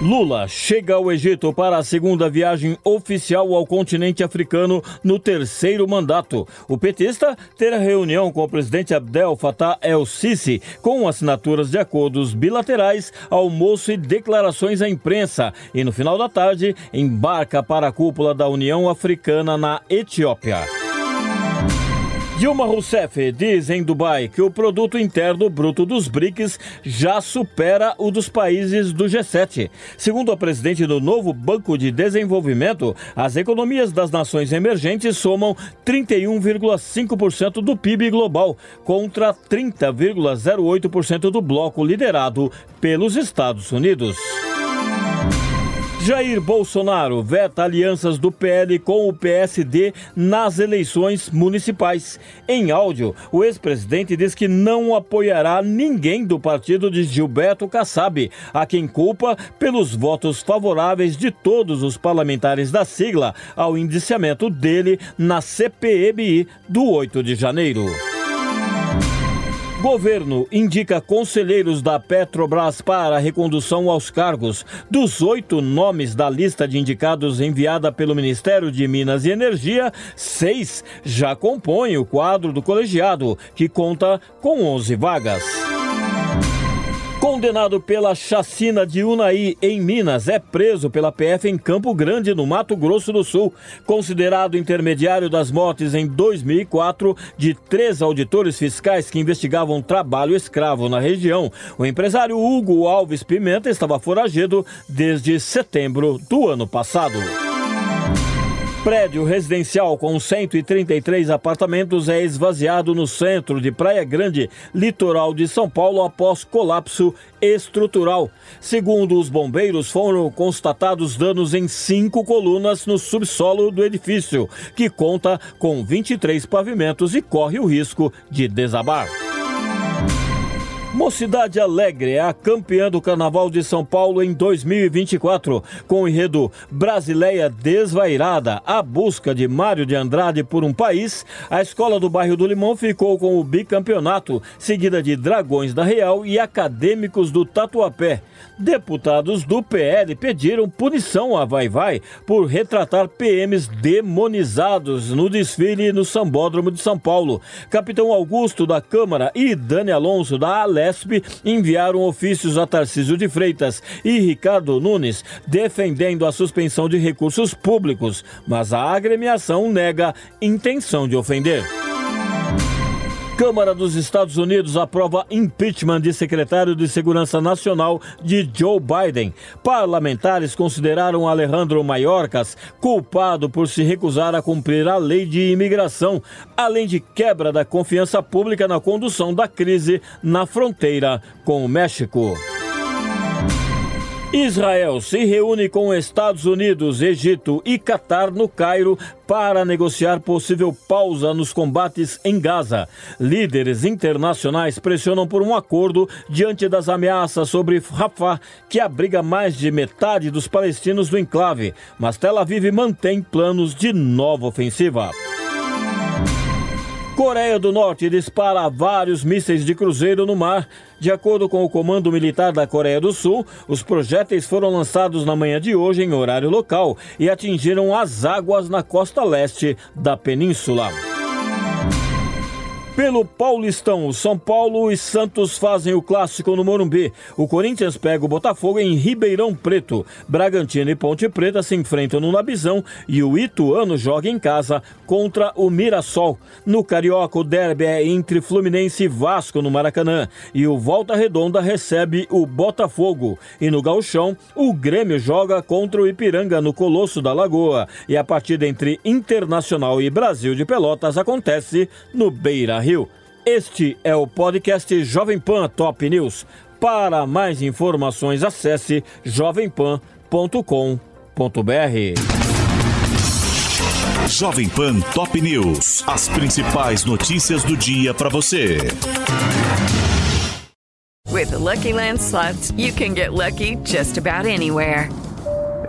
Lula chega ao Egito para a segunda viagem oficial ao continente africano no terceiro mandato. O petista terá reunião com o presidente Abdel Fattah el-Sisi com assinaturas de acordos bilaterais, almoço e declarações à imprensa. E no final da tarde embarca para a cúpula da União Africana na Etiópia. Dilma Rousseff diz em Dubai que o produto interno bruto dos BRICS já supera o dos países do G7. Segundo a presidente do novo Banco de Desenvolvimento, as economias das nações emergentes somam 31,5% do PIB global, contra 30,08% do bloco liderado pelos Estados Unidos. Jair Bolsonaro veta alianças do PL com o PSD nas eleições municipais. Em áudio, o ex-presidente diz que não apoiará ninguém do partido de Gilberto Kassab, a quem culpa pelos votos favoráveis de todos os parlamentares da sigla ao indiciamento dele na CPMI do 8 de janeiro. Governo indica conselheiros da Petrobras para recondução aos cargos. Dos oito nomes da lista de indicados enviada pelo Ministério de Minas e Energia, seis já compõem o quadro do colegiado, que conta com 11 vagas. Condenado pela chacina de Unai em Minas, é preso pela PF em Campo Grande, no Mato Grosso do Sul. Considerado intermediário das mortes em 2004 de três auditores fiscais que investigavam trabalho escravo na região, o empresário Hugo Alves Pimenta estava foragido desde setembro do ano passado. Prédio residencial com 133 apartamentos é esvaziado no centro de Praia Grande, litoral de São Paulo, após colapso estrutural. Segundo os bombeiros, foram constatados danos em cinco colunas no subsolo do edifício, que conta com 23 pavimentos e corre o risco de desabar. Mocidade Alegre é a campeã do Carnaval de São Paulo em 2024, com o enredo Brasileia Desvairada, a busca de Mário de Andrade por um país. A escola do bairro do Limão ficou com o bicampeonato, seguida de Dragões da Real e Acadêmicos do Tatuapé. Deputados do PL pediram punição a Vai Vai por retratar PMs demonizados no desfile no Sambódromo de São Paulo. Capitão Augusto da Câmara e Dani Alonso da Enviaram ofícios a Tarcísio de Freitas e Ricardo Nunes defendendo a suspensão de recursos públicos, mas a agremiação nega intenção de ofender. Câmara dos Estados Unidos aprova impeachment de secretário de Segurança Nacional de Joe Biden. Parlamentares consideraram Alejandro Mayorkas culpado por se recusar a cumprir a lei de imigração, além de quebra da confiança pública na condução da crise na fronteira com o México. Israel se reúne com Estados Unidos, Egito e Catar no Cairo para negociar possível pausa nos combates em Gaza. Líderes internacionais pressionam por um acordo diante das ameaças sobre Rafah, que abriga mais de metade dos palestinos do enclave, mas Tel Aviv mantém planos de nova ofensiva. Coreia do Norte dispara vários mísseis de cruzeiro no mar. De acordo com o Comando Militar da Coreia do Sul, os projéteis foram lançados na manhã de hoje em horário local e atingiram as águas na costa leste da península. Pelo Paulistão, o São Paulo e Santos fazem o clássico no Morumbi. O Corinthians pega o Botafogo em Ribeirão Preto. Bragantino e Ponte Preta se enfrentam no Nabizão e o Ituano joga em casa contra o Mirassol. No Carioca, o derby é entre Fluminense e Vasco no Maracanã. E o Volta Redonda recebe o Botafogo. E no Gauchão, o Grêmio joga contra o Ipiranga no Colosso da Lagoa. E a partida entre Internacional e Brasil de Pelotas acontece no Beira Rio. Este é o podcast Jovem Pan Top News. Para mais informações, acesse jovempan.com.br. Jovem Pan Top News. As principais notícias do dia para você. With the Lucky Land slots, you can get lucky just about anywhere.